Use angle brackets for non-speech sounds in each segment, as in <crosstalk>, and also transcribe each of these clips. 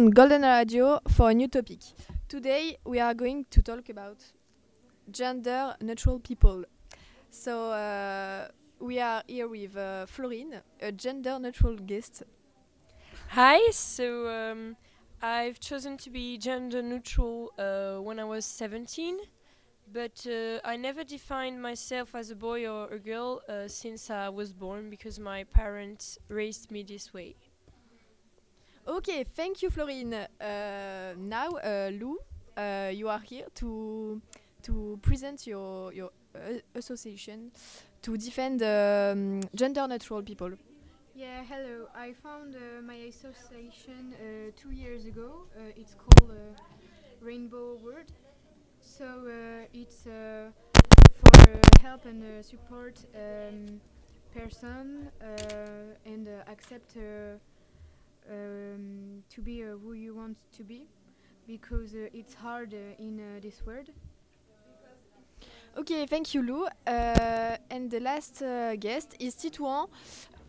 on Golden Radio for a new topic. Today we are going to talk about gender neutral people. So uh, we are here with uh, Florine, a gender neutral guest. Hi, so um, I've chosen to be gender neutral uh, when I was 17, but uh, I never defined myself as a boy or a girl uh, since I was born because my parents raised me this way. Okay, thank you, Florine. Uh, now, uh, Lou, uh, you are here to to present your your uh, association to defend um, gender neutral people. Yeah, hello. I found uh, my association uh, two years ago. It's called Rainbow World. So it's for help and support um, person and accept um, to be uh, who you want to be because uh, it's hard uh, in uh, this world. Okay, thank you, Lou. Uh, and the last uh, guest is Titouan,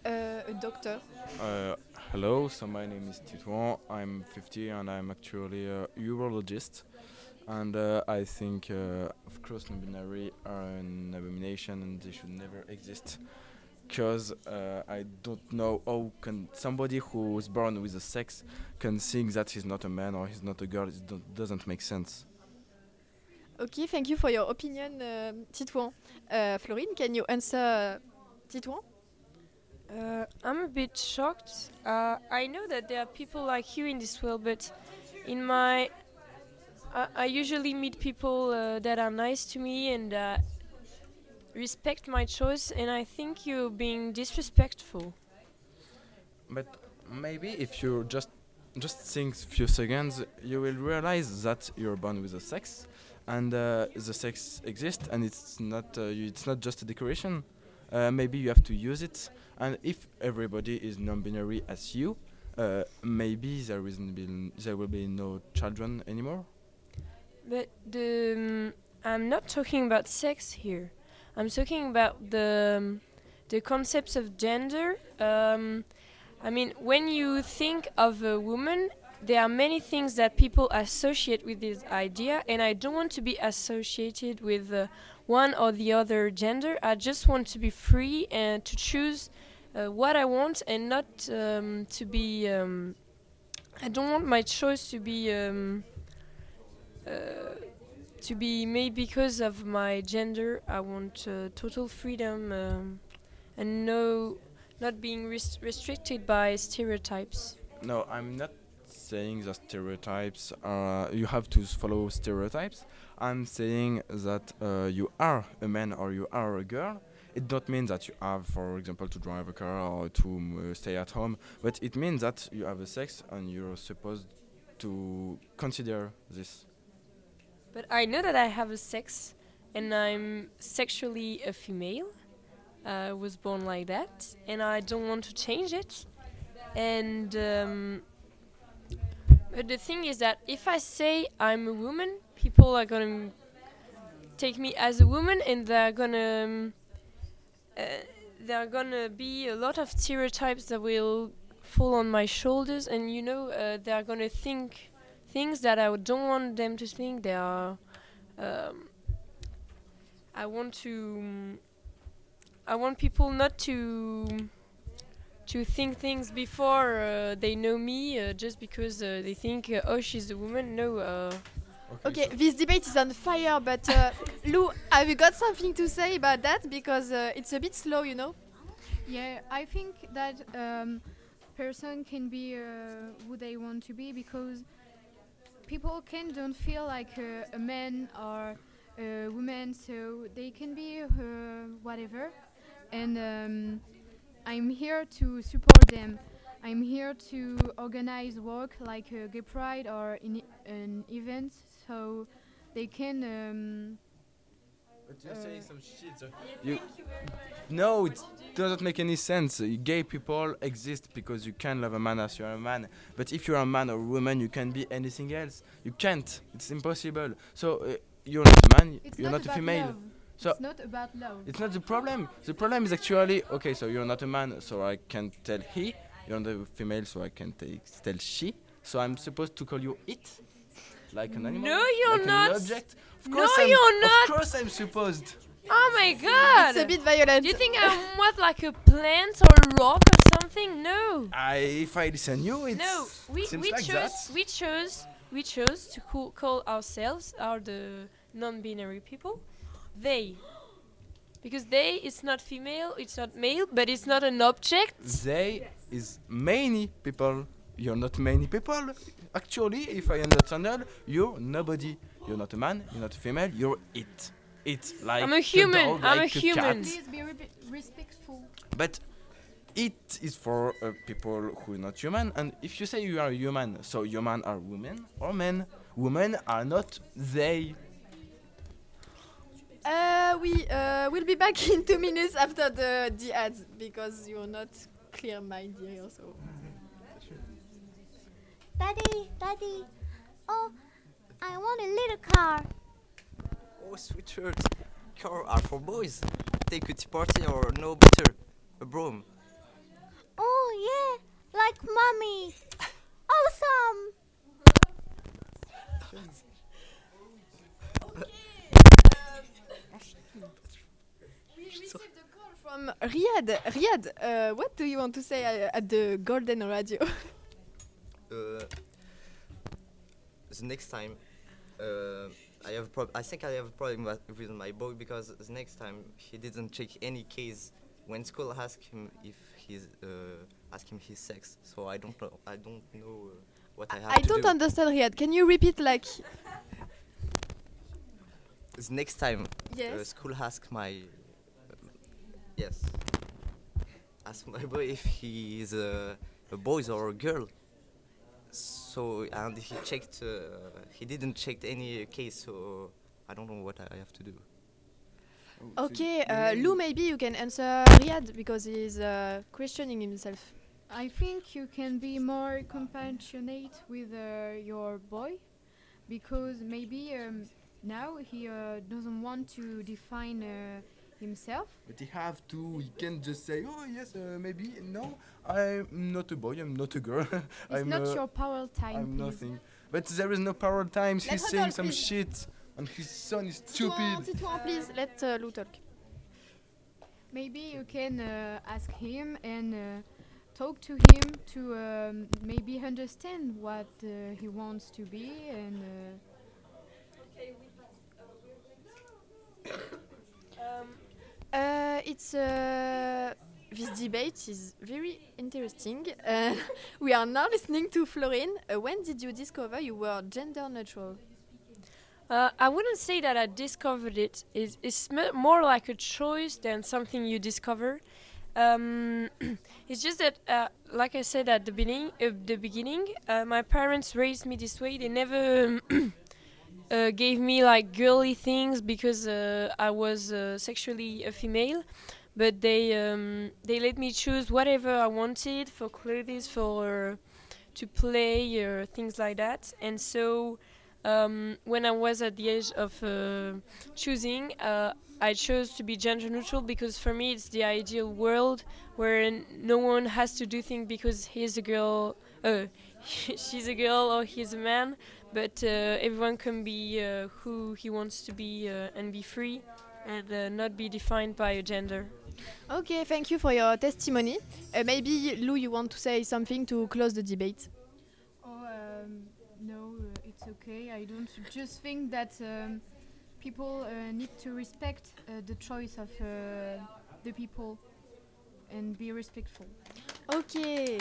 uh, a doctor. Uh, hello, so my name is Titouan. I'm 50 and I'm actually a urologist. And uh, I think, uh, of course, non-binary are an abomination and they should never exist. Because uh, I don't know how can somebody who is born with a sex can think that he's not a man or he's not a girl. It don't, doesn't make sense. Okay, thank you for your opinion, uh, Titouan. Uh, Florine, can you answer Titouan? Uh, I'm a bit shocked. Uh, I know that there are people like you in this world, but in my, I, I usually meet people uh, that are nice to me and uh, respect my choice, and I think you're being disrespectful. But maybe if you just just think a few seconds, you will realize that you're born with a sex, and uh, the sex exists, and it's not uh, you, it's not just a decoration. Uh, maybe you have to use it, and if everybody is non-binary as you, uh, maybe there isn't be there will be no children anymore. But the um, I'm not talking about sex here. I'm talking about the um, the concepts of gender. Um, I mean, when you think of a woman, there are many things that people associate with this idea, and I don't want to be associated with uh, one or the other gender. I just want to be free and to choose uh, what I want, and not um, to be. Um, I don't want my choice to be. Um, uh, to be made because of my gender. I want uh, total freedom um, and no, not being res- restricted by stereotypes. No, I'm not saying that stereotypes are you have to follow stereotypes. I'm saying that uh, you are a man or you are a girl. It don't mean that you have, for example, to drive a car or to uh, stay at home, but it means that you have a sex and you're supposed to consider this. But I know that I have a sex and I'm sexually a female. I was born like that and I don't want to change it. And um, but the thing is that if I say I'm a woman, people are gonna take me as a woman and they're gonna um, uh, there are gonna be a lot of stereotypes that will fall on my shoulders and you know uh, they are gonna think things that I don't want them to think. They are. Um, I want to. I want people not to to think things before uh, they know me, uh, just because uh, they think, uh, oh, she's a woman. No. Uh, Okay, this debate is on fire, but uh, <laughs> Lou, have you got something to say about that? Because uh, it's a bit slow, you know? Yeah, I think that um, person can be uh, who they want to be because people can don't feel like a man or a woman, so they can be uh, whatever. And um, I'm here to support them. I'm here to organize work like a gay pride or an event, so they can. Um, But you're some shit. so you no, it doesn't make any sense. Uh, Gay people exist because you can love a man as you're a man. But if you're a man or a woman, you can be anything else. You can't. It's impossible. So uh, you're not a man. it's you're not, not, a female. Love. So- it's not about love. It's not the problem. The problem is actually okay. So you're not a man, so I can tell he. You're not a female, so I can take, tell she. So I'm supposed to call you it, like an animal. No, you're like not. An object. Of No, course I'm, you're not. Of course I'm supposed. Oh my god! It's a bit violent. Do you think I'm what, like a plant or a rock or something? No. I, if I listen you, it's No, we, seems we like chose that. we chose we chose to call, call ourselves are the non-binary people they because they is not female it's not male but it's not an object They is many people. You're not many people. Actually, if I understand well, you're nobody. You're not a man. You're not a female. You're it. It like I'm a the human, dog, I'm a like human. cat. Please be re- respectful. But it is for uh, people who are not human. And if you say you are human, so human are women or men. Women are not they. Uh, we uh, will be back <laughs> in two minutes after the, the ads because you're not clear mind here. So Daddy, Daddy, oh, I want a little car. Oh, sweatshirt. Car are for boys. Take a tea party or no better, a broom. Oh, yeah, like mommy. <laughs> Awesome. we received a call from Riyad. Riyad, uh, what do you want to say uh, at the Golden Radio? <laughs> Uh, the next time, uh, I have prob- I think I have a problem with my boy because the next time he didn't check any case when school asked him if he's uh, him his sex. So I don't know. I don't know uh, what I have I don't do. understand Riyad. Can you repeat like the next time uh, yes? school ask my yes ask my boy if he is a, a boy or a girl so and he checked uh, he didn't check any case so i don't know what i have to do Okay, uh, Lou, maybe you can answer Riyad because he's uh, questioning himself. I think you can be more compassionate with uh, your boy because maybe um, now he uh, doesn't want to define uh, himself. But he have to. He can't just say, "Oh yes, uh, maybe no. I'm not a boy. I'm not a girl. <laughs> It's I'm not uh, your power time. I'm please. nothing." But there is no power times. Let He's saying talk, some please. shit, and his son is stupid. Titouan, please let uh, Lou talk. Maybe you can uh, ask him and uh, talk to him to um, maybe understand what uh, he wants to be and. Uh, this debate is very interesting. Uh, <laughs> we are now listening to Florine. Uh, when did you discover you were gender neutral? Uh, I wouldn't say that I discovered it. It's, it's more like a choice than something you discover. Um, <clears throat> it's just that, uh, like I said at the beginning, uh, the beginning, uh, my parents raised me this way. They never <clears throat> uh, gave me like girly things because uh, I was uh, sexually a female, but they um, they let me choose whatever I wanted for clothes, for to play, or things like that. And so um, when I was at the age of uh, choosing, uh, I chose to be gender neutral because for me it's the ideal world where no one has to do things because he's a girl, uh, <laughs> she's a girl or he's a man, but uh, everyone can be uh, who he wants to be uh, and be free and uh, not be defined by a gender. Okay, thank you for your testimony. Uh, maybe Lou, you want to say something to close the debate. Oh, um, no, uh, it's okay. I don't just think that um, people uh, need to respect uh, the choice of uh, the people and be respectful. Okay.